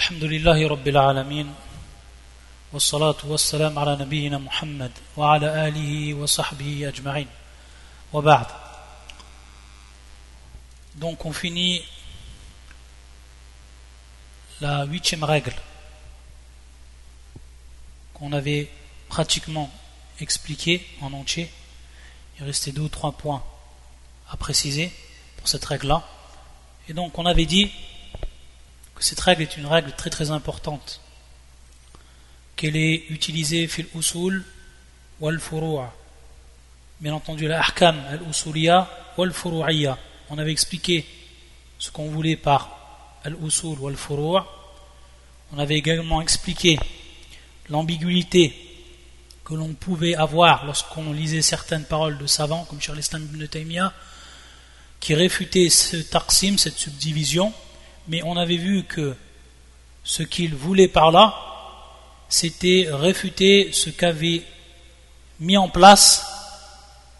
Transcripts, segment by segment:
الحمد لله رب العالمين والصلاة والسلام على نبينا محمد وعلى آله وصحبه أجمعين وبعد Donc on finit la huitième règle qu'on avait pratiquement expliquée en entier. Il restait deux ou trois points à préciser pour cette règle-là. Et donc on avait dit cette règle est une règle très très importante, qu'elle est utilisée fil usul wal furu'a. Bien entendu, la ahkam al usuliya wal. On avait expliqué ce qu'on voulait par al usul wal furu'a. On avait également expliqué l'ambiguïté que l'on pouvait avoir lorsqu'on lisait certaines paroles de savants comme Charles ibn Taymiyyah qui réfutaient ce taqsim, cette subdivision mais on avait vu que ce qu'il voulait par là, c'était réfuter ce qu'avaient mis en place,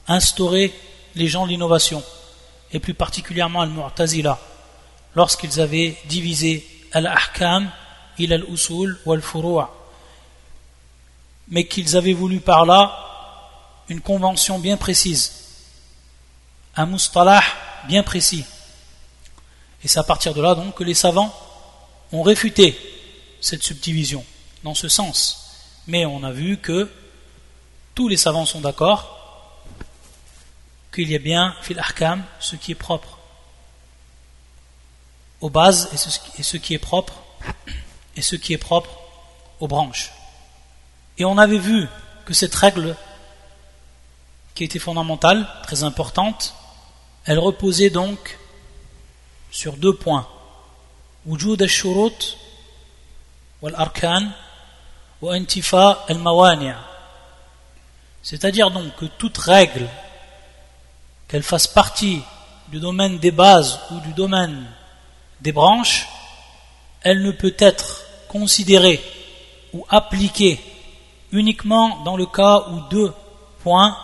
instauré les gens de l'innovation, et plus particulièrement Al-Mu'tazila, lorsqu'ils avaient divisé Al-Ahkam, il al-Usul ou Al-Furu'a, mais qu'ils avaient voulu par là une convention bien précise, un mustalah bien précis. Et c'est à partir de là donc que les savants ont réfuté cette subdivision dans ce sens. Mais on a vu que tous les savants sont d'accord qu'il y a bien fil ahkam ce qui est propre aux bases et ce qui est propre aux branches. Et on avait vu que cette règle qui était fondamentale, très importante, elle reposait donc sur deux points. وجود الشروط والأركان وانتفاء الموانع c'est-à-dire donc que toute règle qu'elle fasse partie du domaine des bases ou du domaine des branches elle ne peut être considérée ou appliquée uniquement dans le cas où deux points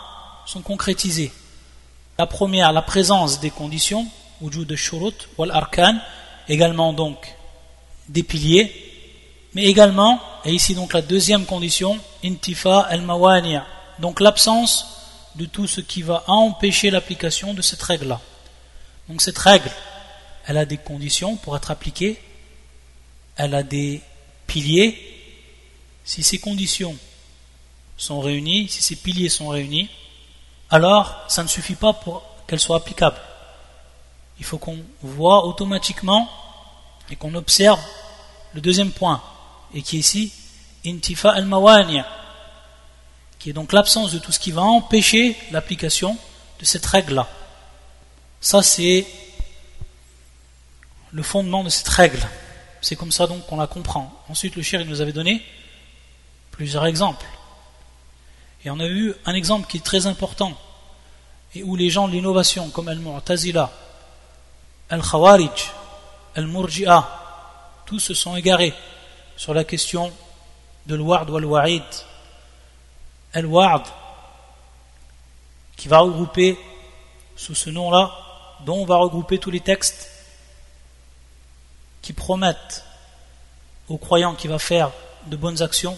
sont concrétisés la première la présence des conditions wujud shurut wal arkan, également donc des piliers, mais également, et ici donc la deuxième condition, intifa al mawani', donc l'absence de tout ce qui va empêcher l'application de cette règle-là. Donc cette règle, elle a des conditions pour être appliquée, elle a des piliers. Si ces conditions sont réunies, si ces piliers sont réunis, alors ça ne suffit pas pour qu'elle soit applicable il faut qu'on voit automatiquement et qu'on observe le deuxième point, et qui est ici intifa al mawani qui est donc l'absence de tout ce qui va empêcher l'application de cette règle-là. Ça, c'est le fondement de cette règle. C'est comme ça donc qu'on la comprend. Ensuite, le cher nous avait donné plusieurs exemples. Et on a vu un exemple qui est très important, et où les gens de l'innovation, comme Al-Mu'tazila, Al-Khawarij, Al-Murji'a, tous se sont égarés sur la question de l'Wa'd ou Al-Wa'id. Al-Wa'd, qui va regrouper sous ce nom-là, dont on va regrouper tous les textes qui promettent aux croyants qui va faire de bonnes actions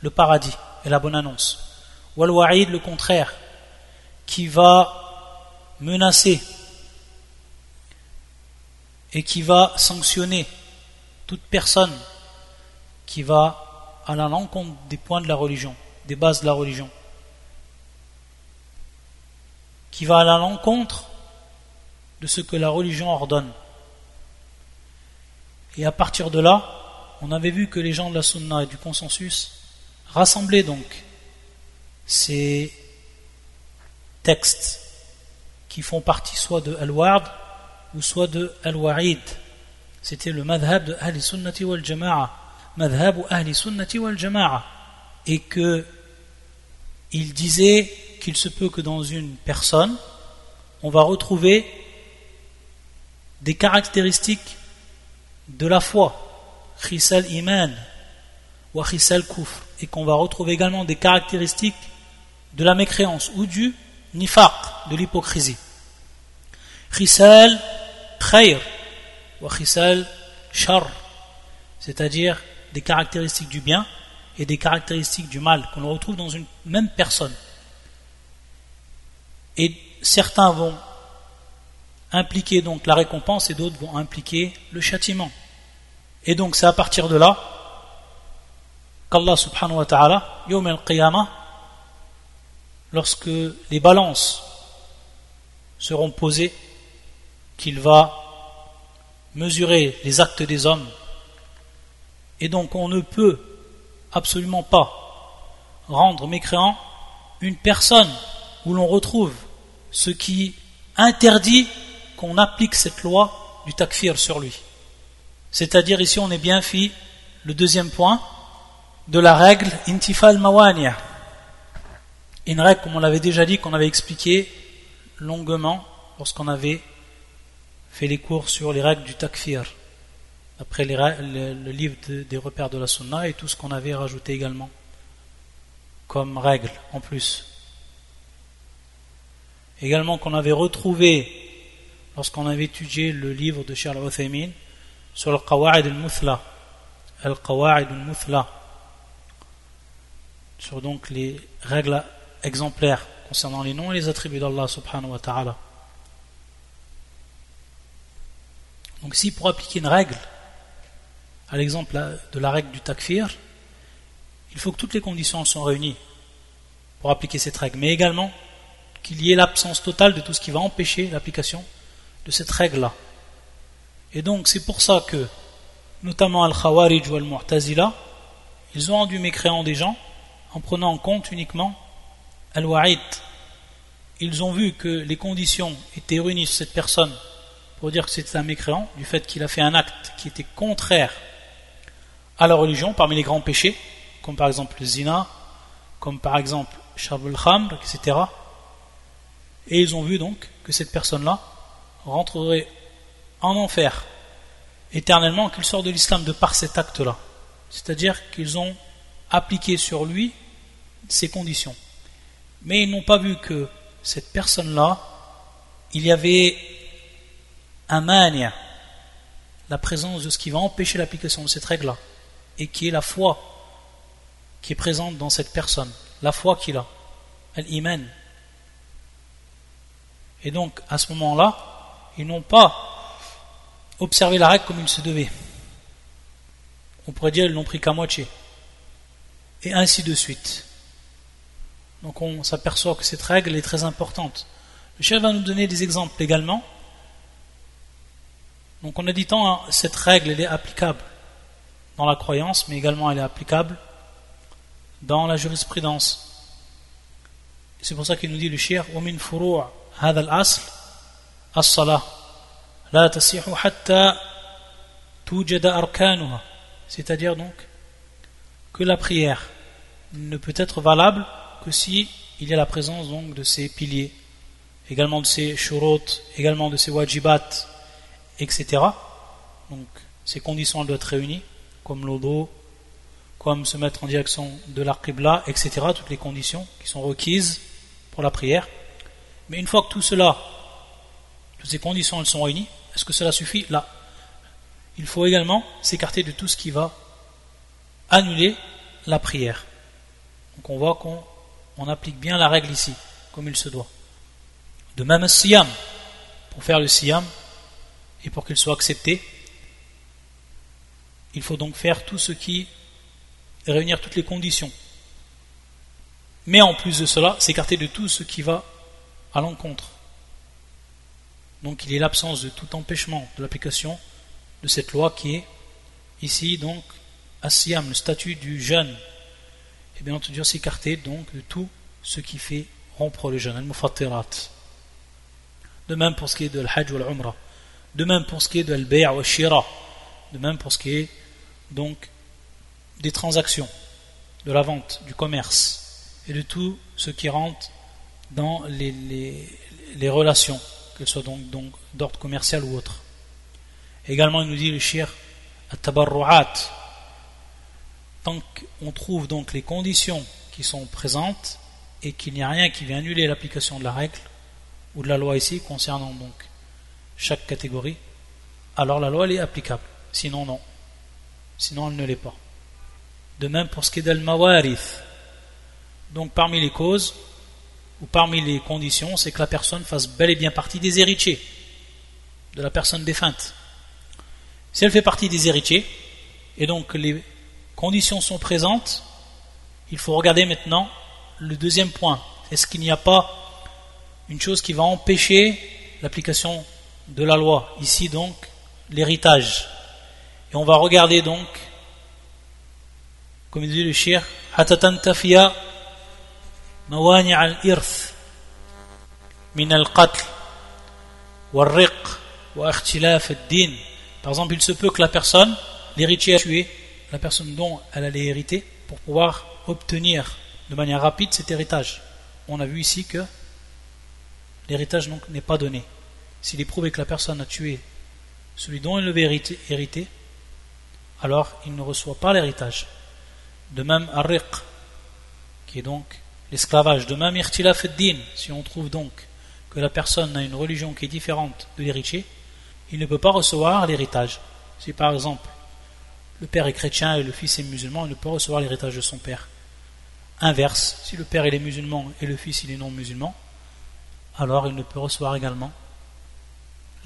le paradis et la bonne annonce. Ou Al-Wa'id, le contraire, qui va menacer et qui va sanctionner toute personne qui va à l'encontre des points de la religion, des bases de la religion, qui va à l'encontre de ce que la religion ordonne. Et à partir de là, on avait vu que les gens de la sunna et du consensus rassemblaient donc ces textes qui font partie soit de Al-Ward, ou soit de Al-Wa'id. C'était le madhab de Ahli Sunnati wal Jama'a. Madhab ou Ahli Sunnati wal Jama'a. Et que il disait qu'il se peut que dans une personne, on va retrouver des caractéristiques de la foi, khisal iman ou khisal kufr, et qu'on va retrouver également des caractéristiques de la mécréance ou du nifaq, de l'hypocrisie. Khisal khayr wa khisal shar. c'est-à-dire des caractéristiques du bien et des caractéristiques du mal qu'on retrouve dans une même personne. Et certains vont impliquer donc la récompense et d'autres vont impliquer le châtiment. Et donc c'est à partir de là qu'Allah subhanahu wa ta'ala, yawm al-qiyamah, lorsque les balances seront posées, qu'il va mesurer les actes des hommes. Et donc on ne peut absolument pas rendre mécréant une personne où l'on retrouve ce qui interdit qu'on applique cette loi du takfir sur lui. C'est-à-dire ici on est bien fait le deuxième point de la règle intifal mawaniya. Une règle comme on l'avait déjà dit, qu'on avait expliqué longuement lorsqu'on avait fait les cours sur les règles du takfir, après le, livre des repères de la sunna et tout ce qu'on avait rajouté également comme règle en plus. Également qu'on avait retrouvé lorsqu'on avait étudié le livre de Charles Uthaymin sur le Qawa'id al-Muthla, al-Qawa'id al-Muthla, sur donc les règles exemplaires concernant les noms et les attributs d'Allah subhanahu wa ta'ala. Donc si pour appliquer une règle, à l'exemple de la règle du takfir, il faut que toutes les conditions soient réunies pour appliquer cette règle, mais également qu'il y ait l'absence totale de tout ce qui va empêcher l'application de cette règle-là. Et donc c'est pour ça que, notamment Al-Khawarij ou Al-Mu'tazila, ils ont rendu mécréants des gens en prenant en compte uniquement Al-Wa'id. Ils ont vu que les conditions étaient réunies sur cette personne pour dire que c'était un mécréant, du fait qu'il a fait un acte qui était contraire à la religion, parmi les grands péchés, comme par exemple le zina, comme par exemple Shabul Khamr, etc. Et ils ont vu donc que cette personne-là rentrerait en enfer éternellement, qu'il sort de l'islam de par cet acte-là. C'est-à-dire qu'ils ont appliqué sur lui ces conditions. Mais ils n'ont pas vu que cette personne-là, il y avait un mania, la présence de ce qui va empêcher l'application de cette règle-là, et qui est la foi qui est présente dans cette personne, la foi qu'il a, l'iman. Et donc, à ce moment-là, ils n'ont pas observé la règle comme il se devait. On pourrait dire qu'ils l'ont pris qu'à moitié. Et ainsi de suite. Donc on s'aperçoit que cette règle est très importante. Le chef va nous donner des exemples également donc on a dit tant, hein, cette règle elle est applicable dans la croyance, mais également elle est applicable dans la jurisprudence. C'est pour ça qu'il nous dit le shir ومن فروع هذا الأصل الصلاة لا تصح حتى توجد أركانها c'est-à-dire donc que la prière ne peut être valable que si il y a la présence donc de ces piliers également de ces shurut également de ces wajibat etc. Donc ces conditions doivent être réunies, comme l'odo, comme se mettre en direction de la etc. Toutes les conditions qui sont requises pour la prière. Mais une fois que tout cela, toutes ces conditions elles sont réunies, est-ce que cela suffit Là, il faut également s'écarter de tout ce qui va annuler la prière. Donc on voit qu'on applique bien la règle ici, comme il se doit. De même, siyam. Pour faire le siyam, et pour qu'il soit accepté, il faut donc faire tout ce qui réunir toutes les conditions. Mais en plus de cela, s'écarter de tout ce qui va à l'encontre. Donc il a l'absence de tout empêchement de l'application de cette loi qui est ici donc Asiam, le statut du jeûne. Et bien entendu s'écarter donc de tout ce qui fait rompre le jeûne, al De même pour ce qui est de l'Hajj ou l'Umrah. De même pour ce qui est de l'al ou shira. De même pour ce qui est donc des transactions, de la vente, du commerce et de tout ce qui rentre dans les, relations, qu'elles soient donc, donc d'ordre commercial ou autre. Également, il nous dit le shir at-tabarru'at. Tant qu'on trouve donc les conditions qui sont présentes et qu'il n'y a rien qui vient annuler l'application de la règle ou de la loi ici concernant donc chaque catégorie, alors la loi elle est applicable. Sinon, non. sinon elle ne l'est pas. De même pour ce qui est d'al-mawarith. Donc parmi les causes, ou parmi les conditions, c'est que la personne fasse bel et bien partie des héritiers de la personne défunte. Si elle fait partie des héritiers, et donc les conditions sont présentes, il faut regarder maintenant le deuxième point. Est-ce qu'il n'y a pas une chose qui va empêcher l'application de la loi Ici donc, l'héritage. Et on va regarder donc, comme dit le shir, al al-irth min al-qatl wal-riq wa al-din par exemple il se peut que la personne l'héritier a tué la personne dont elle allait hériter pour pouvoir obtenir de manière rapide cet héritage. On a vu ici que l'héritage n'est pas donné s'il est prouvé que la personne a tué celui dont il devait hériter, alors il ne reçoit pas l'héritage. De même, Arriq, qui est donc l'esclavage. De même, Irtilaf din si on trouve donc que la personne a une religion qui est différente de l'héritier, il ne peut pas recevoir l'héritage. Si par exemple le père est chrétien et le fils est musulman, il ne peut recevoir l'héritage de son père. Inverse, si le père est musulman et le fils il est non musulman, alors il ne peut recevoir également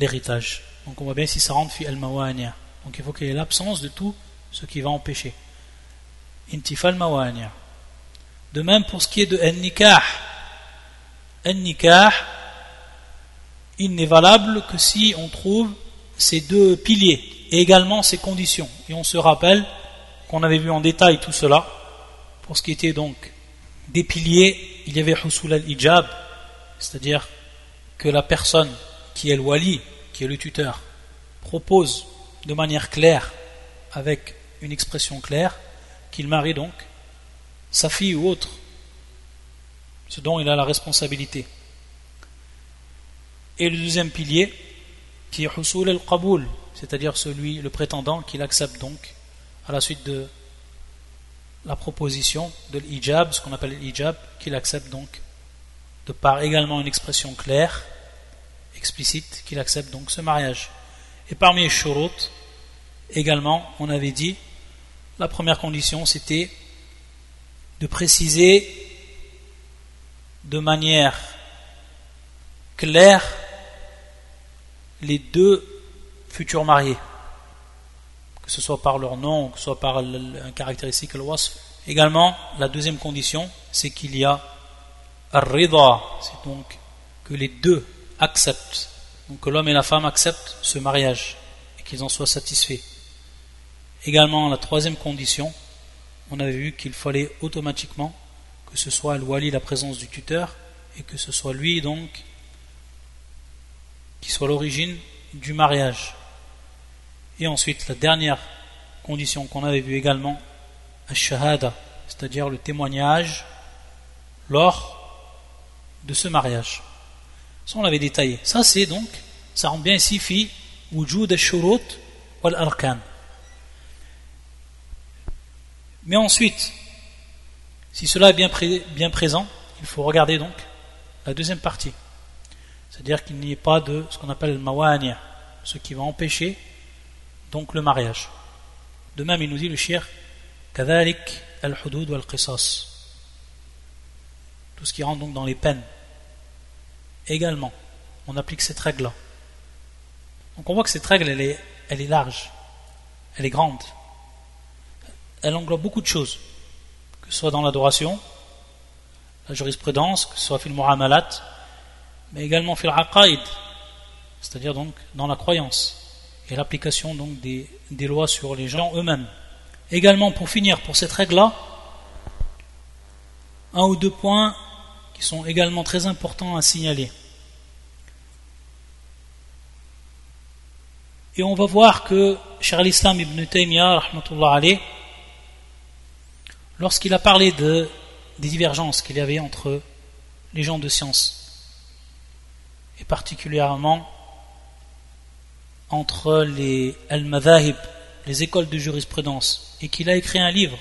l'héritage. Donc on voit bien si ça rentre fi al Donc il faut qu'il y ait l'absence de tout ce qui va empêcher. Intifal mawani'. De même pour ce qui est de an-nikah. An-nikah, il n'est valable que si on trouve ces deux piliers et également ces conditions. Et on se rappelle qu'on avait vu en détail tout cela. Pour ce qui était donc des piliers, il y avait husul al-ijab, c'est-à-dire que la personne qui est le wali, qui est le tuteur, propose de manière claire, avec une expression claire, qu'il marie donc sa fille ou autre, ce dont il a la responsabilité. Et le deuxième pilier, qui est Husul al-Qaboul, c'est-à-dire celui, le prétendant, qu'il accepte donc à la suite de la proposition de l'hijab, ce qu'on appelle l'hijab, qu'il accepte donc de par également une expression claire explicite qu'il accepte donc ce mariage. Et parmi les shurut, également, on avait dit, la première condition c'était de préciser de manière claire les deux futurs mariés, que ce soit par leur nom, que ce soit par un caractéristique, le. Également, la deuxième condition, c'est qu'il y a un c'est donc que les deux acceptent, donc que l'homme et la femme acceptent ce mariage et qu'ils en soient satisfaits. Également, la troisième condition, on avait vu qu'il fallait automatiquement que ce soit le wali la présence du tuteur et que ce soit lui donc qui soit l'origine du mariage. Et ensuite, la dernière condition qu'on avait vue également, shahada, c'est-à-dire le témoignage lors de ce mariage. Ça, on l'avait détaillé. Ça, c'est donc, ça rend bien ici, fi wujud al-shurut wal-arkan. Mais ensuite, si cela est bien, bien présent, il faut regarder donc la deuxième partie. C'est-à-dire qu'il n'y ait pas de ce qu'on appelle le mawani', ce qui va empêcher donc le mariage. De même, il nous dit le shir, kadalik al-hudud wal-qisas. Tout ce qui rentre donc dans les peines également, on applique cette règle-là. Donc on voit que cette règle, elle est, large, elle est grande. Elle englobe beaucoup de choses, que ce soit dans l'adoration, la jurisprudence, que ce soit fil mu'amalat, mais également fil aqaid, c'est-à-dire donc dans la croyance et l'application donc des, des lois sur les gens eux-mêmes. Également, pour finir, pour cette règle-là, un ou deux points qui sont également très importants à signaler. Et on va voir que Cheikh islam ibn Taymiyyah, lorsqu'il a parlé de, des divergences qu'il y avait entre les gens de science, et particulièrement entre les al-madhahib, les écoles de jurisprudence, et qu'il a écrit un livre,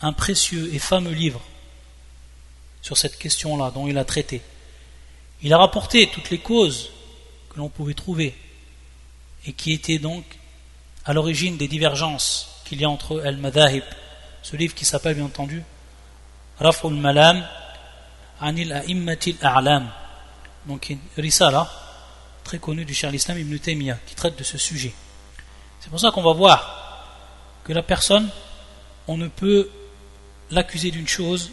un précieux et fameux livre, sur cette question-là, dont il a traité. Il a rapporté toutes les causes que l'on pouvait trouver et qui étaient donc à l'origine des divergences qu'il y a entre al-madahib, ce livre qui s'appelle bien entendu Raf'ul Malam Anil A'immatil A'lam. Donc une risala très connue du cher l'islam Ibn Taymiyyah qui traite de ce sujet. C'est pour ça qu'on va voir que la personne, on ne peut l'accuser d'une chose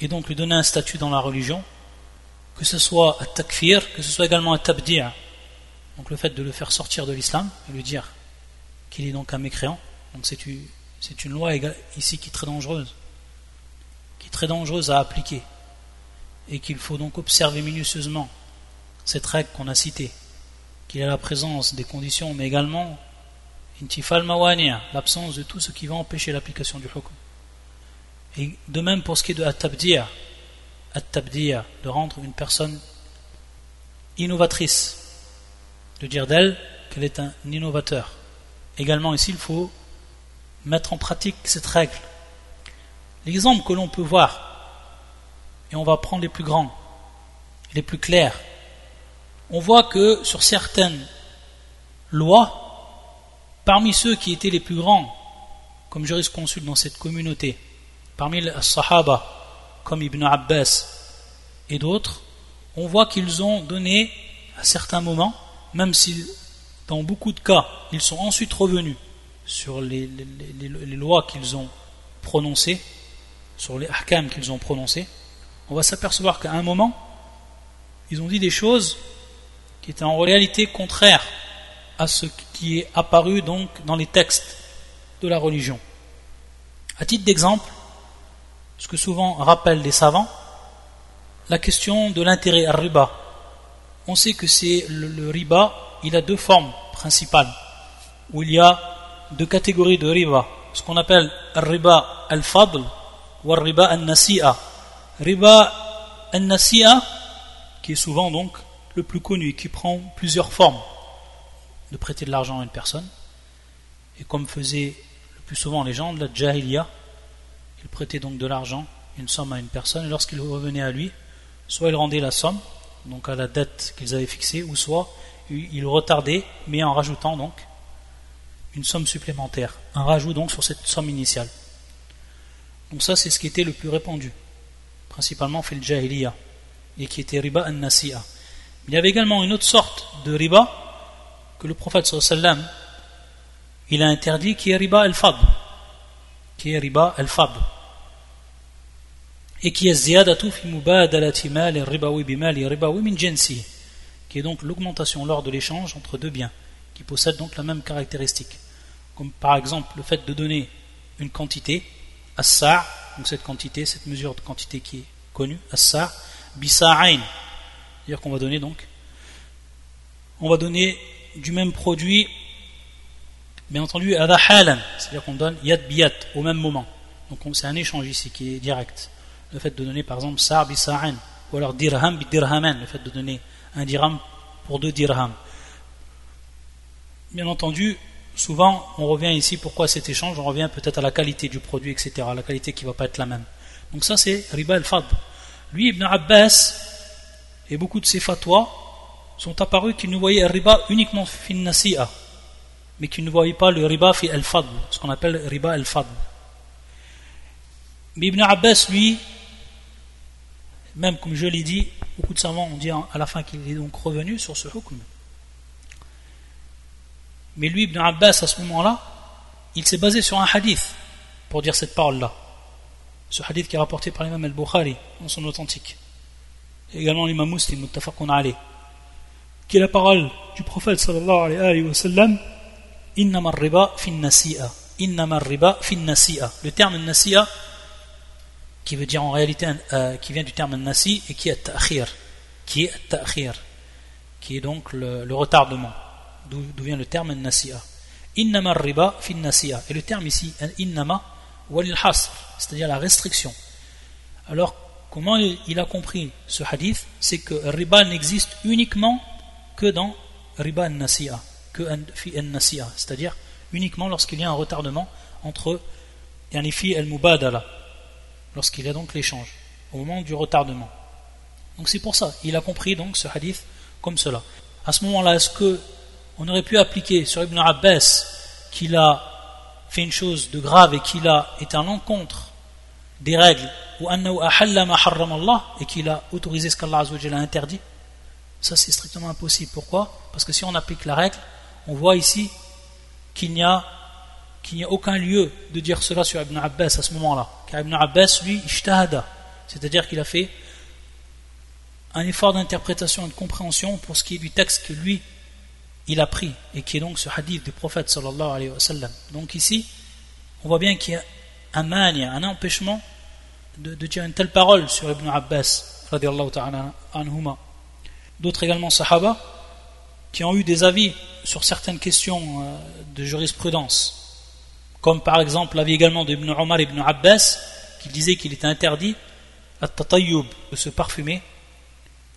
et donc lui donner un statut dans la religion, que ce soit à takfir, que ce soit également à tabdir, donc le fait de le faire sortir de l'islam et lui dire qu'il est donc un mécréant. Donc c'est une, loi ici qui est très dangereuse, qui est très dangereuse à appliquer et qu'il faut donc observer minutieusement cette règle qu'on a citée, qu'il y a la présence des conditions, mais également l'absence de tout ce qui va empêcher l'application du hukm. Et de même pour ce qui est de at-tabdir, de rendre une personne innovatrice, dire d'elle qu'elle est un innovateur. Également ici, il faut mettre en pratique cette règle. L'exemple que l'on peut voir, et on va prendre les plus grands, les plus clairs, on voit que sur certaines lois, parmi ceux qui étaient les plus grands comme jurisconsulte dans cette communauté, parmi les Sahaba, comme Ibn Abbas et d'autres, on voit qu'ils ont donné à certains moments, même si dans beaucoup de cas ils sont ensuite revenus sur les, lois qu'ils ont prononcées, sur les ahkam qu'ils ont prononcés, on va s'apercevoir qu'à un moment, ils ont dit des choses qui étaient en réalité contraires à ce qui est apparu donc dans les textes de la religion. À titre d'exemple, ce que souvent rappellent les savants, la question de l'intérêt à riba. On sait que c'est le, riba, il a deux formes principales, où il y a deux catégories de riba, ce qu'on appelle riba al-fadl ou riba al-nasi'a. Riba al-nasi'a, qui est souvent donc le plus connu, qui prend plusieurs formes de prêter de l'argent à une personne, et comme faisaient le plus souvent les gens de la jahiliya, il prêtait donc de l'argent, une somme à une personne, et lorsqu'il revenait à lui, soit il rendait la somme, donc à la dette qu'ils avaient fixée, ou soit il retardait, mais en rajoutant donc une somme supplémentaire, un rajout donc sur cette somme initiale. Donc ça c'est ce qui était le plus répandu, principalement fait le jahiliya, et qui était riba an-nasi'a. Il y avait également une autre sorte de riba que le prophète sallam il a interdit qui est riba al-fadl, qui est riba al-fadl et qui est donc l'augmentation lors de l'échange entre deux biens qui possèdent donc la même caractéristique. Comme par exemple le fait de donner une quantité as donc cette quantité cette mesure de quantité qui est connue as-sa' bisa'ain c'est-à-dire qu'on va donner donc on va donner du même produit bien entendu c'est-à-dire qu'on donne yad biyat au même moment. Donc c'est un échange ici qui est direct le fait de donner par exemple sa' bi ou alors dirham bi dirhaman, le fait de donner un dirham pour deux dirhams. Bien entendu, souvent on revient ici, pourquoi cet échange? On revient peut-être à la qualité du produit, etc., la qualité qui ne va pas être la même. Donc ça c'est riba al-fad. Lui, Ibn Abbas et beaucoup de ses fatwas sont apparus qu'ils ne voyaient riba uniquement fin nasi'a, mais qu'ils ne voyaient pas le riba fi al-fad, ce qu'on appelle riba al-fad. Mais Ibn Abbas, lui, même comme je l'ai dit, beaucoup de savants ont dit à la fin qu'il est donc revenu sur ce hukm. Mais lui, Ibn Abbas, à ce moment-là, il s'est basé sur un hadith pour dire cette parole-là. Ce hadith qui est rapporté par l'imam al-Bukhari dans son authentique. Et également l'imam muslim, muttafaqun alayh. Qui est la parole du prophète sallallahu alayhi wa sallam Innama riba fin nasi'a. Innama riba fin nasi'a. Le terme nasi'a qui veut dire en réalité, euh, qui vient du terme nasi et qui est ta'khir, qui est ta'khir, qui est donc le, retardement, d'où vient le terme nasi'a. Innama riba fin nasi'a. Et le terme ici, innama walil hasr, c'est-à-dire la restriction. Alors, comment il a compris ce hadith? C'est que riba n'existe uniquement que dans riba nasi'a, que fi nasi'a, c'est-à-dire uniquement lorsqu'il y a un retardement entre yani fi al-mubadala lorsqu'il y a donc l'échange, au moment du retardement. Donc c'est pour ça, il a compris donc ce hadith comme cela. À ce moment-là, est-ce que on aurait pu appliquer sur Ibn Abbas qu'il a fait une chose de grave et qu'il a été à l'encontre des règles, ou et qu'il a autorisé ce qu'Allah a interdit, ça c'est strictement impossible. Pourquoi? Parce que si on applique la règle, on voit ici qu'il n'y a qu'il n'y a aucun lieu de dire cela sur Ibn Abbas à ce moment-là. Car Ibn Abbas, lui, ishtahada, c'est-à-dire qu'il a fait un effort d'interprétation et de compréhension pour ce qui est du texte que lui, il a pris, et qui est donc ce hadith du prophète sallallahu alayhi wa sallam. Donc ici, on voit bien qu'il y a un mania, un empêchement de, dire une telle parole sur Ibn Abbas, ta'ala anhuma. D'autres également sahaba, qui ont eu des avis sur certaines questions euh, de jurisprudence comme par exemple l'avis également d'Ibn Omar ibn Abbas, qui disait qu'il était interdit de se parfumer,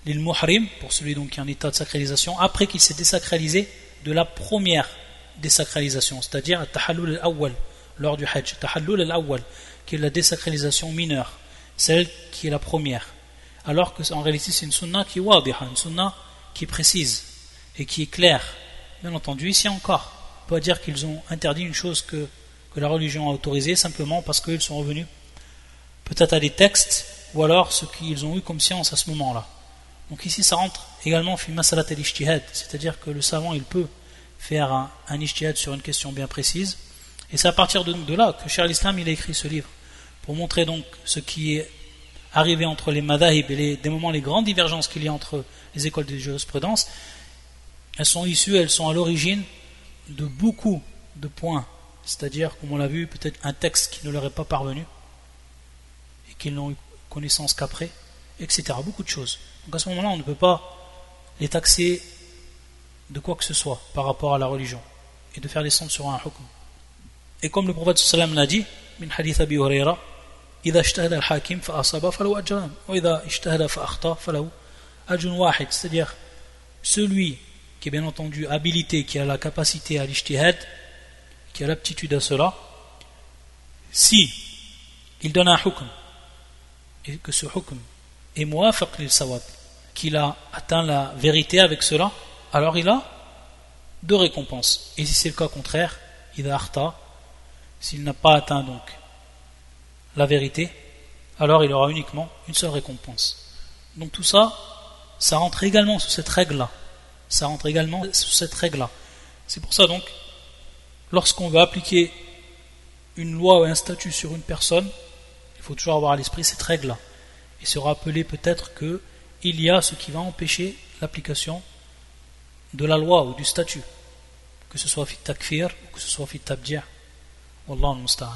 l'il muhrim, pour celui donc qui est en état de sacralisation, après qu'il s'est désacralisé de la première désacralisation, c'est-à-dire tahallul al-awwal, lors du hajj, tahallul al-awwal, qui est la désacralisation mineure, celle qui est la première. Alors que en réalité c'est une sunna qui est wadiha, une sunna qui est précise et qui est claire. Bien entendu, ici encore, on peut dire qu'ils ont interdit une chose que que la religion a autorisé simplement parce qu'ils sont revenus peut-être à des textes ou alors ce qu'ils ont eu comme science à ce moment-là. Donc ici ça rentre également fi masalat al c'est-à-dire que le savant il peut faire un, un sur une question bien précise et c'est à partir de, là que Cheikh l'Islam il a écrit ce livre pour montrer donc ce qui est arrivé entre les madahib et les, des moments les grandes divergences qu'il y a entre les écoles de jurisprudence elles sont issues, elles sont à l'origine de beaucoup de points c'est-à-dire, comme on l'a vu, peut-être un texte qui ne leur est pas parvenu et qu'ils n'ont eu connaissance qu'après, etc. Beaucoup de choses. Donc à ce moment-là, on ne peut pas les taxer de quoi que ce soit par rapport à la religion et de faire descendre sur un hukm. Et comme le prophète sallam l'a dit, min hadith Abi Huraira, c'est-à-dire celui qui est bien entendu habilité, qui a la capacité à l'ijtihad, qui a l'aptitude à cela, si il donne un hukm, et que ce hukm est muwafaq lil sawab, qu'il a atteint la vérité avec cela, alors il a deux récompenses. Et si c'est le cas contraire, il a arta, s'il n'a pas atteint donc la vérité, alors il aura uniquement une seule récompense. Donc tout ça, ça rentre également sous cette règle-là. Ça rentre également sous cette règle-là. C'est pour ça donc lorsqu'on veut appliquer une loi ou un statut sur une personne, il faut toujours avoir à l'esprit cette règle-là. Et se rappeler peut-être qu'il y a ce qui va empêcher l'application de la loi ou du statut, que ce soit fit takfir ou que ce soit fit tabdir. Wallah al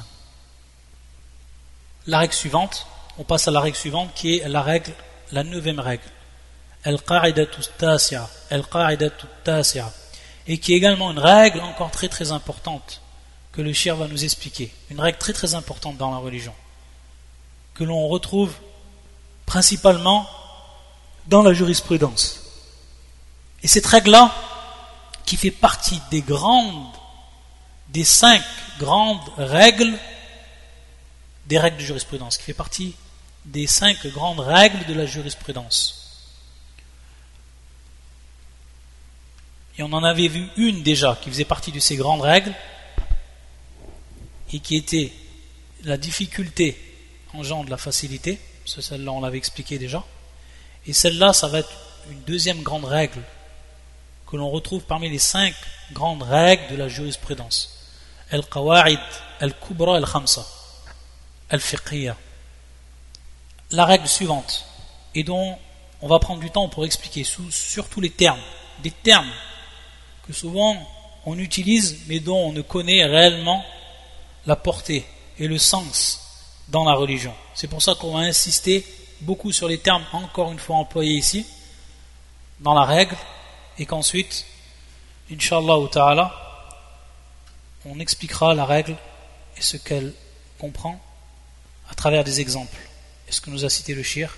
La règle suivante, on passe à la règle suivante qui est la règle, la neuvième règle. Al-qa'idatu Al-qa'idatu et qui est également une règle encore très très importante que le shir va nous expliquer, une règle très très importante dans la religion, que l'on retrouve principalement dans la jurisprudence. Et cette règle-là, qui fait partie des grandes, des cinq grandes règles des règles de jurisprudence, qui fait partie des cinq grandes règles de la jurisprudence. Et on en avait vu une déjà qui faisait partie de ces grandes règles et qui était la difficulté engendre la facilité. Celle-là, on l'avait expliqué déjà. Et celle-là, ça va être une deuxième grande règle que l'on retrouve parmi les cinq grandes règles de la jurisprudence. Al-Qawa'id, Al-Kubra, Al-Khamsa, Al-Fiqhiyya. La règle suivante, et dont on va prendre du temps pour expliquer surtout les termes, des termes que souvent on utilise mais dont on ne connaît réellement la portée et le sens dans la religion. C'est pour ça qu'on va insister beaucoup sur les termes encore une fois employés ici dans la règle et qu'ensuite, Inch'Allah ta'ala, on expliquera la règle et ce qu'elle comprend à travers des exemples. est ce que nous a cité le shir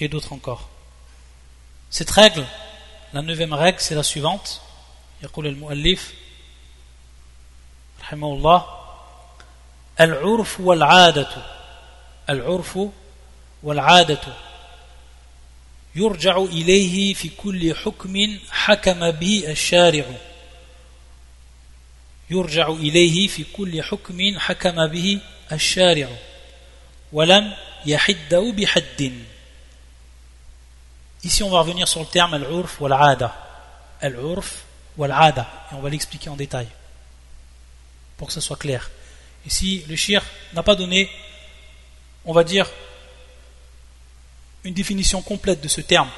et d'autres encore? Cette règle, la neuvième règle, c'est la suivante. يقول المؤلف رحمه الله العرف والعادة العرف والعادة يرجع إليه في كل حكم حكم به الشارع. يرجع إليه في كل حكم حكم به الشارع. ولم يحده بحد. Ici, on va revenir sur le terme ou al-ada. Al-urf ou al-ada. Et on va l'expliquer en détail. Pour que ça soit clair. Ici, le shir n'a pas donné, on va dire, une définition complète de ce terme.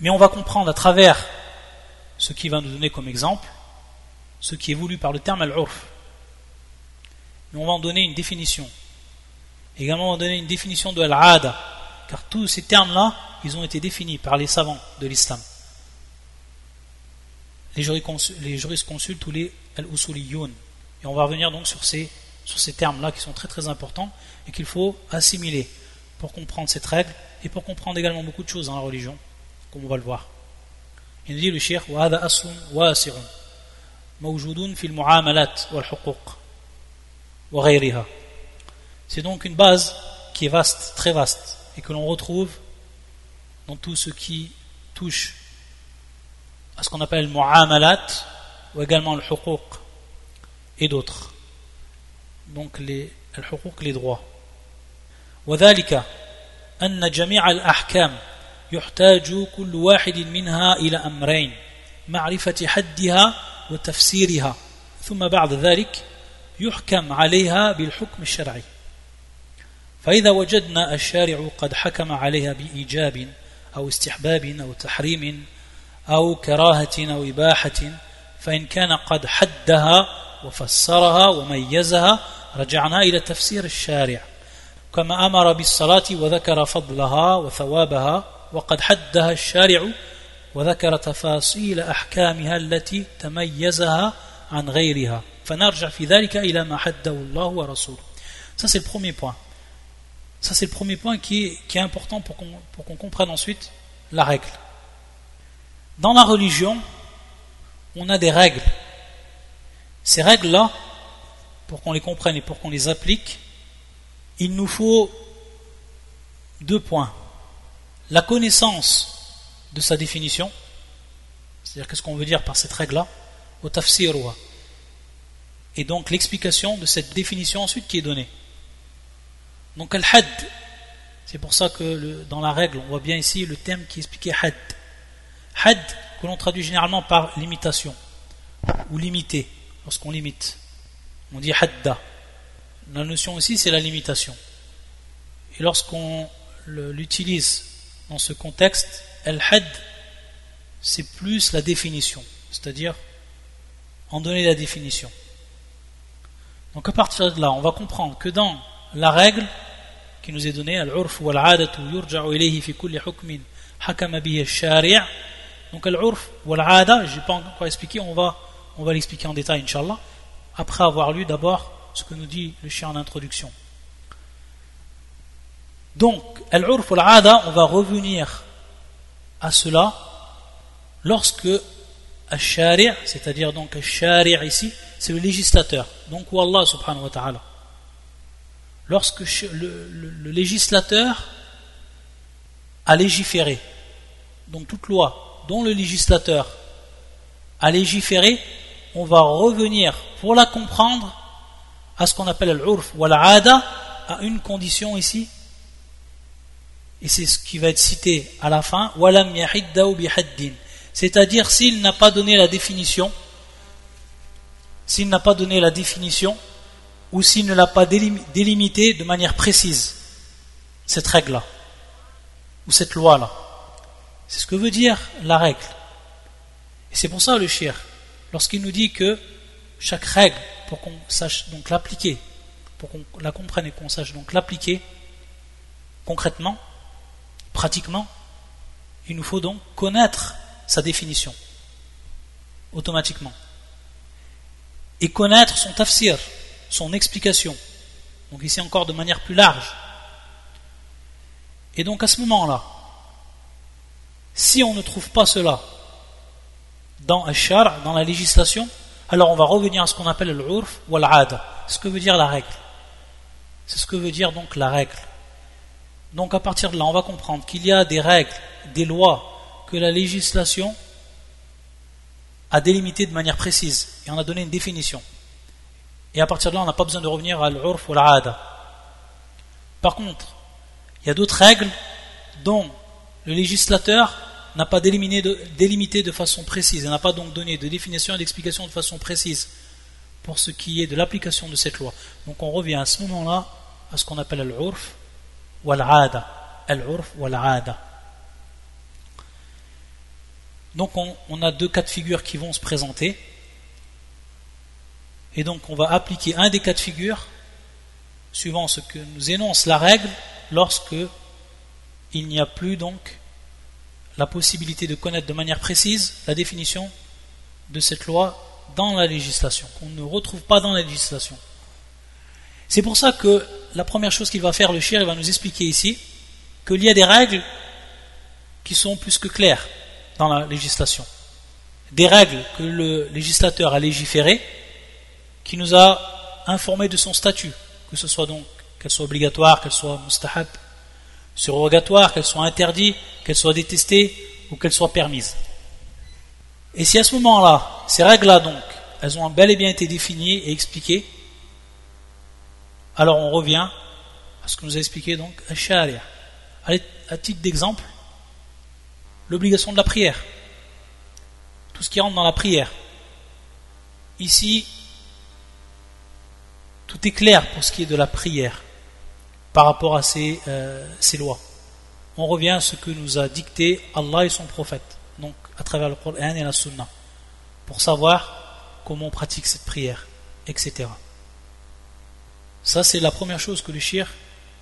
Mais on va comprendre à travers ce qu'il va nous donner comme exemple, ce qui est voulu par le terme al-urf. Mais on va en donner une définition. Également, on va donner une définition de al-ada, car tous ces termes-là, ils ont été définis par les savants de l'islam Les, juristes consultent ou les al-usuliyoun. Et on va revenir donc sur ces, sur ces termes-là qui sont très très importants et qu'il faut assimiler pour comprendre cette règle et pour comprendre également beaucoup de choses dans la religion, comme on va le voir. Il nous dit le shir وهذا أصل واسع موجود في المعاملات والحقوق وغيرها C'est donc une base qui est vaste, très vaste, et que l'on retrouve dans tout ce qui touche à ce qu'on appelle le mu'amalat, ou également le huquq, et d'autres. Donc les, le huquq, les droits. وذلك أن جميع الأحكام يحتاج كل واحد منها إلى أمرين معرفة حدها وتفسيرها ثم بعد ذلك يحكم عليها بالحكم الشرعي فإذا وجدنا الشارع قد حكم عليها بإيجاب أو استحباب أو تحريم أو كراهة أو إباحة فإن كان قد حدها وفسرها وميزها رجعنا إلى تفسير الشارع كما أمر بالصلاة وذكر فضلها وثوابها وقد حدها الشارع وذكر تفاصيل أحكامها التي تميزها عن غيرها فنرجع في ذلك إلى ما حده الله ورسوله Ça c'est le premier point. Ça c'est le premier point qui est, qui est important pour qu'on qu comprenne ensuite la règle. Dans la religion, on a des règles. Ces règles-là, pour qu'on les comprenne et pour qu'on les applique, il nous faut deux points. La connaissance de sa définition, c'est-à-dire qu'est-ce qu'on veut dire par cette règle-là, au tafsirwa, et donc l'explication de cette définition ensuite qui est donnée. Donc al-had, c'est pour ça que dans la règle, on voit bien ici le terme qui expliquait had. Had, que l'on traduit généralement par limitation, ou limiter, lorsqu'on limite. On dit hadda. La notion aussi, c'est la limitation. Et lorsqu'on l'utilise dans ce contexte, al-had, c'est plus la définition, c'est-à-dire en donner la définition. Donc à partir de là, on va comprendre que dans la règle qui nous est donnée, al-urf wal-adatu yurja'u ilayhi fi kulli hukmin hakama bihi al-shari' donc al-urf wal-ada, je n'ai pas encore expliqué, on va, l'expliquer en détail, inshallah, après avoir lu d'abord ce que nous dit le chien en introduction. Donc, al-urf al-ada, on va revenir à cela lorsque al-shari', c'est-à-dire donc al-shari' ici, c'est le législateur, donc ou Allah subhanahu wa ta'ala. Lorsque le, le, législateur a légiféré, donc toute loi dont le législateur a légiféré, on va revenir pour la comprendre à ce qu'on appelle l'urf ou l'ada à une condition ici. Et c'est ce qui va être cité à la fin. C'est-à-dire s'il n'a pas donné la définition s'il n'a pas donné la définition ou s'il ne l'a pas délimité de manière précise cette règle-là ou cette loi-là c'est ce que veut dire la règle et c'est pour ça le shir lorsqu'il nous dit que chaque règle pour qu'on sache donc l'appliquer, pour qu'on la comprenne et qu'on sache donc l'appliquer concrètement, pratiquement, il nous faut donc connaître sa définition automatiquement et connaître son tafsir, son explication. Donc ici encore de manière plus large. Et donc à ce moment-là, si on ne trouve pas cela dans Ashar, dans la législation, alors on va revenir à ce qu'on appelle l'urf ou l'ada. Ce que veut dire la règle. C'est ce que veut dire donc la règle. Donc à partir de là, on va comprendre qu'il y a des règles, des lois que la législation a délimité de manière précise et on a donné une définition. Et à partir de là, on n'a pas besoin de revenir à l'urf ou l'ada. Par contre, il y a d'autres règles dont le législateur n'a pas délimité de, façon précise, et n'a pas donc donné de définition et d'explication de façon précise pour ce qui est de l'application de cette loi. Donc on revient à ce moment-là à ce qu'on appelle. Al-urf ou l'ada. Donc on, a deux cas de figure qui vont se présenter. Et donc on va appliquer un des cas de figure suivant ce que nous énonce la règle lorsque il n'y a plus donc la possibilité de connaître de manière précise la définition de cette loi dans la législation, qu'on ne retrouve pas dans la législation. C'est pour ça que la première chose qu'il va faire le shir, il va nous expliquer ici qu'il y a des règles qui sont plus que claires dans la législation. Des règles que le législateur a légiférées, qui nous a informé de son statut, que ce soit donc qu'elle soit obligatoire, qu'elle soit mustahab, surrogatoire, qu'elle soit interdite, qu'elle soit détestée ou qu'elle soit permise. Et si à ce moment-là, ces règles-là donc, elles ont bel et bien été définies et expliquées, alors on revient à ce que nous a expliqué donc Al-Sharia. À titre d'exemple, l'obligation de la prière. Tout ce qui rentre dans la prière. Ici, tout est clair pour ce qui est de la prière par rapport à ces, euh, ces lois. On revient à ce que nous a dicté Allah et son prophète, donc à travers le Coran et la Sunna, pour savoir comment on pratique cette prière, etc. Ça, c'est la première chose que le shir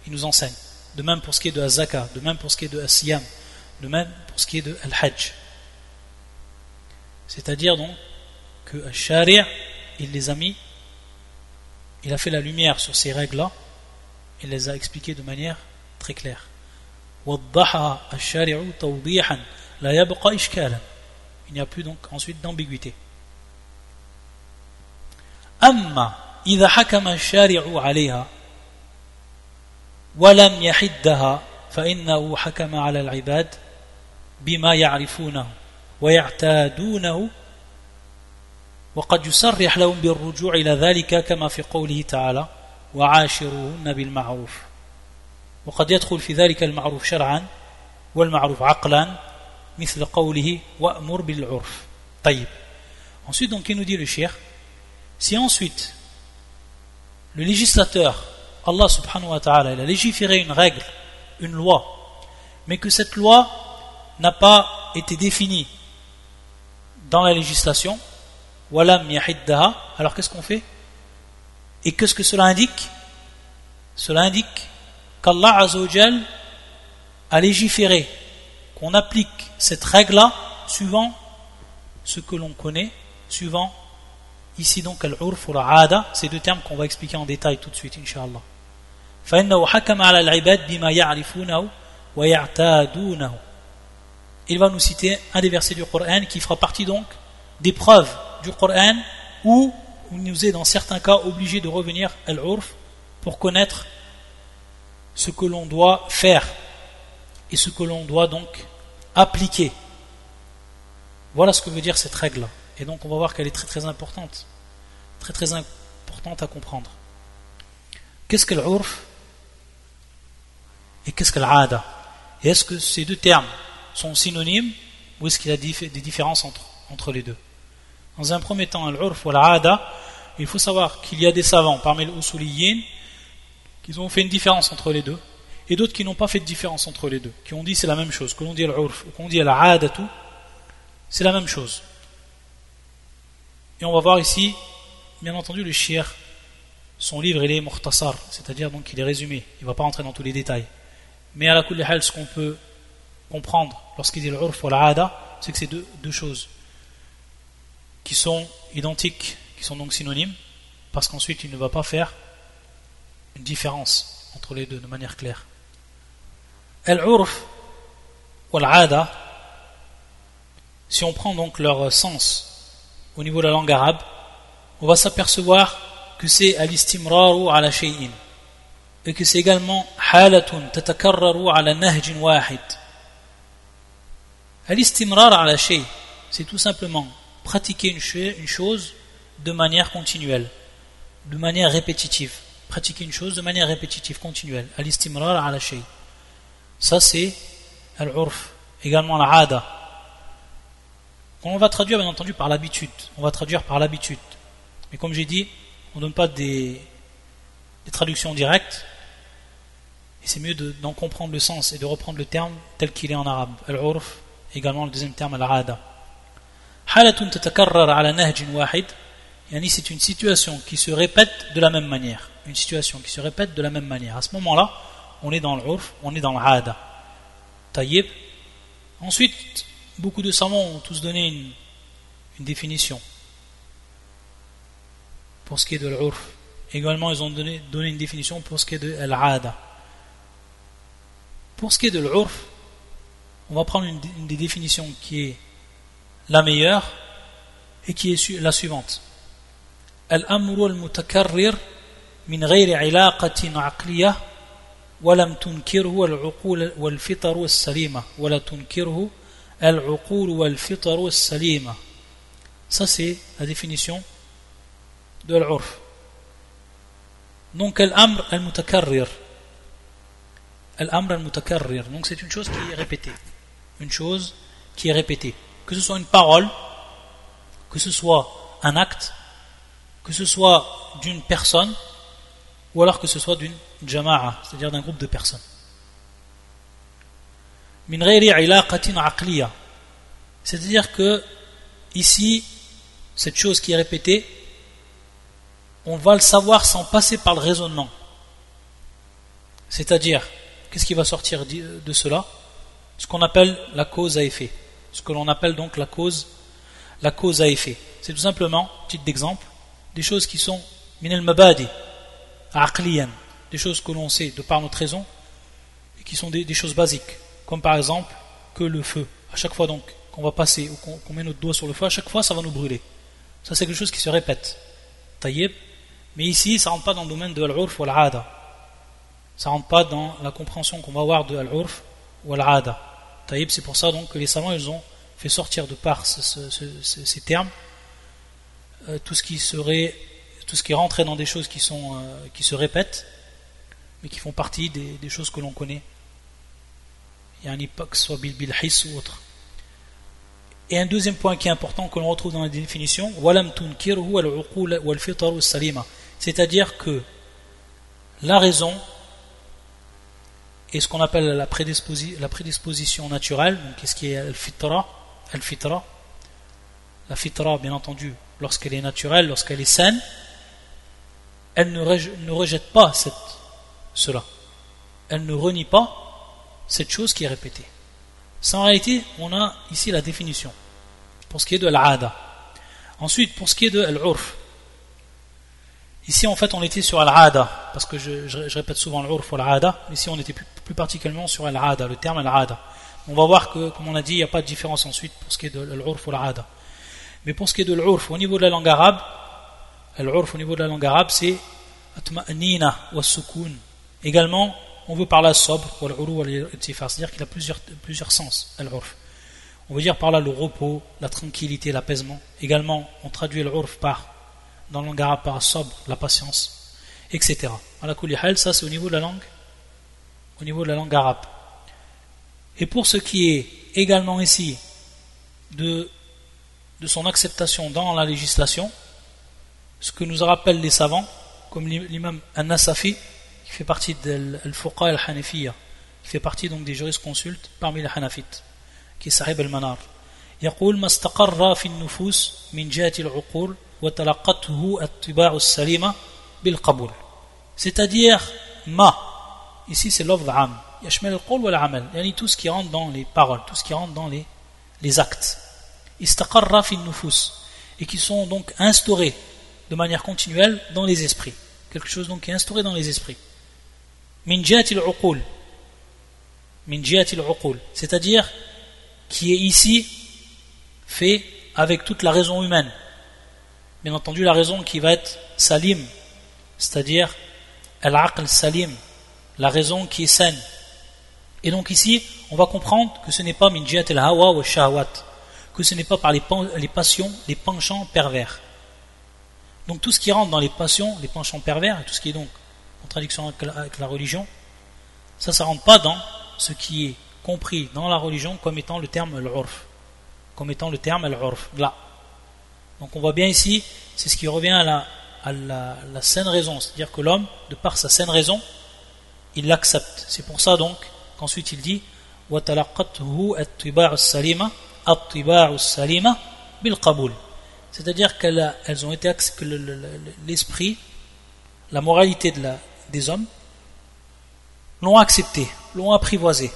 nous enseigne. De même pour ce qui est de la de même pour ce qui est de la de même pour ce qui est de al-hajj. C'est-à-dire donc que al il les a mis, il a fait la lumière sur ces règles-là, il les a expliquées de manière très claire. Il n'y a plus donc ensuite d'ambiguïté. أما إذا حكم الشارع عليها ولم يحدها فإنه حكم على العباد بما يعرفونه ويعتادونه وقد يصرح لهم بالرجوع إلى ذلك كما في قوله تعالى وعاشروهن بالمعروف وقد يدخل في ذلك المعروف شرعا والمعروف عقلا مثل قوله وأمر بالعرف طيب ensuite donc il nous dit le cher si ensuite le législateur Allah subhanahu wa ta'ala il a légiféré une règle une loi mais que cette loi n'a pas été définie dans la législation, alors qu'est-ce qu'on fait Et qu'est-ce que cela indique? Cela indique qu'Allah Azzawajal a légiféré, qu'on applique cette règle-là suivant ce que l'on connaît, suivant ici donc al-urf aada, ces deux termes qu'on va expliquer en détail tout de suite, inshallah. Il va nous citer un des versets du Coran qui fera partie donc des preuves du Coran où il nous est dans certains cas obligé de revenir à l'urf pour connaître ce que l'on doit faire et ce que l'on doit donc appliquer. Voilà ce que veut dire cette règle-là. Et donc on va voir qu'elle est très très importante. Très très importante à comprendre. Qu'est-ce que l'urf et qu'est-ce que l'ada Et est-ce que ces deux termes sont synonymes ou est-ce qu'il y a des différences entre, entre les deux? Dans un premier temps, l'urf ou l'ada, il faut savoir qu'il y a des savants parmi les usuliyin qui ont fait une différence entre les deux et d'autres qui n'ont pas fait de différence entre les deux, qui ont dit c'est la même chose, que l'on dit l'urf ou qu'on dit tout, c'est la même chose. Et on va voir ici, bien entendu, le shir, son livre il est muhtasar, c'est-à-dire donc il est résumé, il ne va pas rentrer dans tous les détails. Mais à la kulli ce qu'on peut comprendre lorsqu'il dit l'urf ou l'ada, c'est que c'est deux choses qui sont identiques, qui sont donc synonymes, parce qu'ensuite il ne va pas faire une différence entre les deux de manière claire. Al-urf ou l'ada, si on prend donc leur sens au niveau de la langue arabe, on va s'apercevoir que c'est al-istimraru ala shay'in et que c'est également halatun tatakarraru ala nahjin wahid Al-istimrar ala shay, c'est tout simplement pratiquer une chose de manière continuelle, de manière répétitive. Pratiquer une chose de manière répétitive, continuelle. Al-istimrar ala shay. Ça c'est al-urf. Également la On va traduire bien entendu par l'habitude. On va traduire par l'habitude. Mais comme j'ai dit, on ne donne pas des, traductions directes. Et c'est mieux d'en comprendre le sens et de reprendre le terme tel qu'il est en arabe. Al-urf, également le deuxième terme, al-ada. Halatun tatakarrar ala nahjin wahid, yani c'est une situation qui se répète de la même manière. Une situation qui se répète de la même manière. À ce moment-là, on est dans l'urf, on est dans l'ada. Taïeb. Ensuite, beaucoup de savants ont tous donné une, définition pour ce qui est de l'urf. Également, ils ont donné, une définition pour ce qui est de l'ada. Pour ce qui est de l'urf, on va prendre une, une des définitions qui est la meilleure et qui est la suivante الأمر المتكرر من غير علاقة عقلية ولم تنكره العقول والفطر السليمة ولا تنكره العقول والفطر السليمة ça c'est la définition de l'urf donc الأمر المتكرر الأمر المتكرر donc c'est une chose qui est répétée une chose qui est répétée que ce soit une parole, que ce soit un acte, que ce soit d'une personne, ou alors que ce soit d'une jama'a, c'est-à-dire d'un groupe de personnes. C'est-à-dire que ici, cette chose qui est répétée, on va le savoir sans passer par le raisonnement. C'est-à-dire, qu'est-ce qui va sortir de cela? Ce qu'on appelle la cause à effet ce que l'on appelle donc la cause, la cause à effet. C'est tout simplement, titre d'exemple, des choses qui sont minel mabadi, aqliyan, des choses que l'on sait de par notre raison, et qui sont des, choses basiques, comme par exemple que le feu, à chaque fois donc qu'on va passer ou qu'on met notre doigt sur le feu, à chaque fois ça va nous brûler. Ça c'est quelque chose qui se répète. Taïeb. Mais ici, ça ne rentre pas dans le domaine de l'urf ou l'ada. Ça rentre pas dans la compréhension qu'on va avoir de l'urf ou l'ada c'est pour ça donc que les savants ils ont fait sortir de par ces termes euh, tout ce qui serait tout ce qui rentrait dans des choses qui sont euh, qui se répètent mais qui font partie des, choses que l'on connaît. Il y a un époque soit bil bilhis ou autre. Et un deuxième point qui est important que l'on retrouve dans la définition c'est-à-dire que la raison et ce qu'on appelle la, prédisposition naturelle, donc qu'est-ce qui est al-fitra, al-fitra, la fitra bien entendu, lorsqu'elle est naturelle, lorsqu'elle est saine, elle ne, rejette pas cela. Elle ne renie pas cette chose qui est répétée. Ça, en réalité, on a ici la définition pour ce qui est de l'ada. Ensuite, pour ce qui est de l'urf, Ici, en fait, on était sur Al-Ada, parce que je, répète souvent l'Urf ou Al-Ada, ici, on était plus, particulièrement sur Al-Ada, le terme Al-Ada. On va voir que, comme on a dit, il n'y a pas de différence ensuite pour ce qui est de l'Urf ou Al-Ada. Mais pour ce qui est de l'Urf, au niveau de la langue arabe, l'Urf au niveau de la langue arabe, c'est Atma'nina wa Sukun. Également, on veut par là sobre, ou al c'est-à-dire qu'il a plusieurs, plusieurs sens, l'Urf. On veut dire par là le repos, la tranquillité, l'apaisement. Également, on traduit l'Urf par dans la langue arabe par sobre, la patience, etc. ça c'est au niveau de la langue, au niveau de la langue arabe. Et pour ce qui est également ici de, de son acceptation dans la législation, ce que nous rappellent les savants, comme l'imam An-Nasafi, qui fait partie de al-Fuqa al-Hanafiya, qui fait partie donc des jurisconsultes parmi les Hanafites, qui est Sahib al-Manar. يقول ما استقر في النفوس من جهة العقول c'est-à-dire ma. Ici c'est l'offre d'am al-qawl wal amal yani tout ce qui rentre dans les paroles tout ce qui rentre dans les, actes. istaqarra fi nufus et qui sont donc instaurés de manière continuelle dans les esprits. Quelque chose donc qui est instauré dans les esprits. C'est-à-dire qui est ici fait avec toute la raison humaine bien entendu la raison qui va être salim, c'est-à-dire al-aql salim, la raison qui est saine. Et donc ici, on va comprendre que ce n'est pas min al hawa ou shahwat, que ce n'est pas par les, passions, les penchants pervers. Donc tout ce qui rentre dans les passions, les penchants pervers, et tout ce qui est donc en contradiction avec la, religion, ça, ça rentre pas dans ce qui est compris dans la religion comme étant le terme al-urf, comme étant le terme al-urf, là. Donc on voit bien ici, c'est ce qui revient à la, à la, saine raison, c'est-à-dire que l'homme, de par sa saine raison, il l'accepte. C'est pour ça donc qu'ensuite il dit c'est-à-dire qu'elles ont été que l'esprit, la moralité de la, des hommes l'ont accepté, l'ont apprivoisé.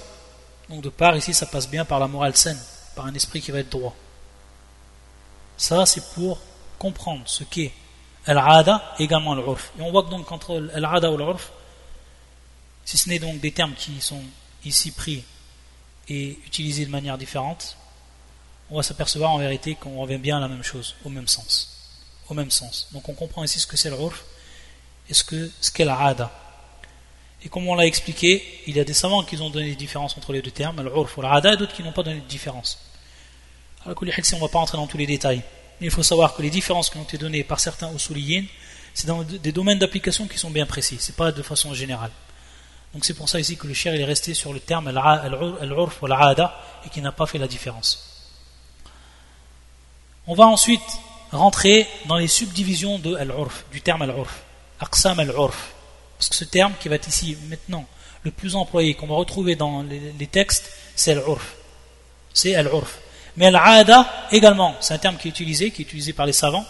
Donc de part ici ça passe bien par la morale saine, par un esprit qui va être droit. Ça c'est pour comprendre ce qu'est al-ada également l'urf. Et on voit que donc entre al-ada ou l'urf, si ce n'est donc des termes qui sont ici pris et utilisés de manière différente, on va s'apercevoir en vérité qu'on revient bien à la même chose, au même sens. Au même sens. Donc on comprend ici ce que c'est le urf et ce qu'est ce la ada. Et comme on l'a expliqué, il y a des savants qui ont donné des différences entre les deux termes, l'urf ou l'ada, et d'autres qui n'ont pas donné de différence. On ne va pas entrer dans tous les détails. Mais il faut savoir que les différences qui ont été données par certains usuliyin, c'est dans des domaines d'application qui sont bien précis, c'est pas de façon générale. Donc c'est pour ça ici que le cher est resté sur le terme al-urf ou al-aada et qui n'a pas fait la différence. On va ensuite rentrer dans les subdivisions de al-urf, du terme al-urf, aqsam al-urf. Parce que ce terme qui va être ici maintenant le plus employé, qu'on va retrouver dans les, textes, c'est al-urf. C'est al-urf. Mais al-aada également, c'est un terme qui est utilisé, qui est utilisé par les savants.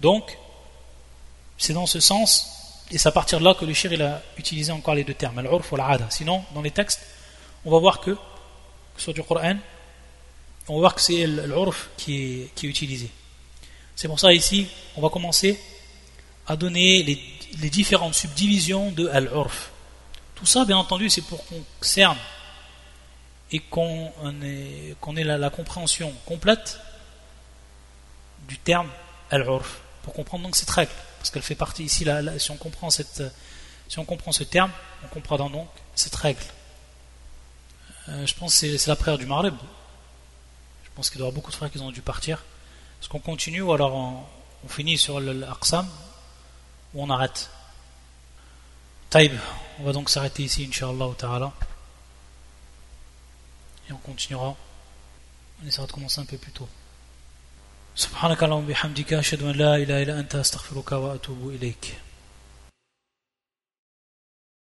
Donc, c'est dans ce sens et c'est à partir de là que le shir il a utilisé encore les deux termes, al-urf ou al-ada. Sinon, dans les textes, on va voir que, que ce du Coran, on va voir que c'est l'urf qui est, qui est utilisé. C'est pour ça ici, on va commencer à donner les, les différentes subdivisions de al-urf. Tout ça, bien entendu, c'est pour qu'on cerne et qu'on ait, la, compréhension complète du terme al-urf, pour comprendre donc cette règle parce qu'elle fait partie ici, si, on comprend cette, si on comprend ce terme, on comprend donc cette règle. Euh, je pense que c'est la prière du Maghreb. Je pense qu'il y avoir beaucoup de frères qui ont dû partir. Est-ce qu'on continue ou alors on, finit sur l'Aqsam ou on arrête? Taïb, on va donc s'arrêter ici, Inch'Allah ta'ala Et on continuera. On essaiera de commencer un peu plus tôt. سبحانك اللهم وبحمدك أشهد أن لا إله إلا أنت أستغفرك وأتوب إليك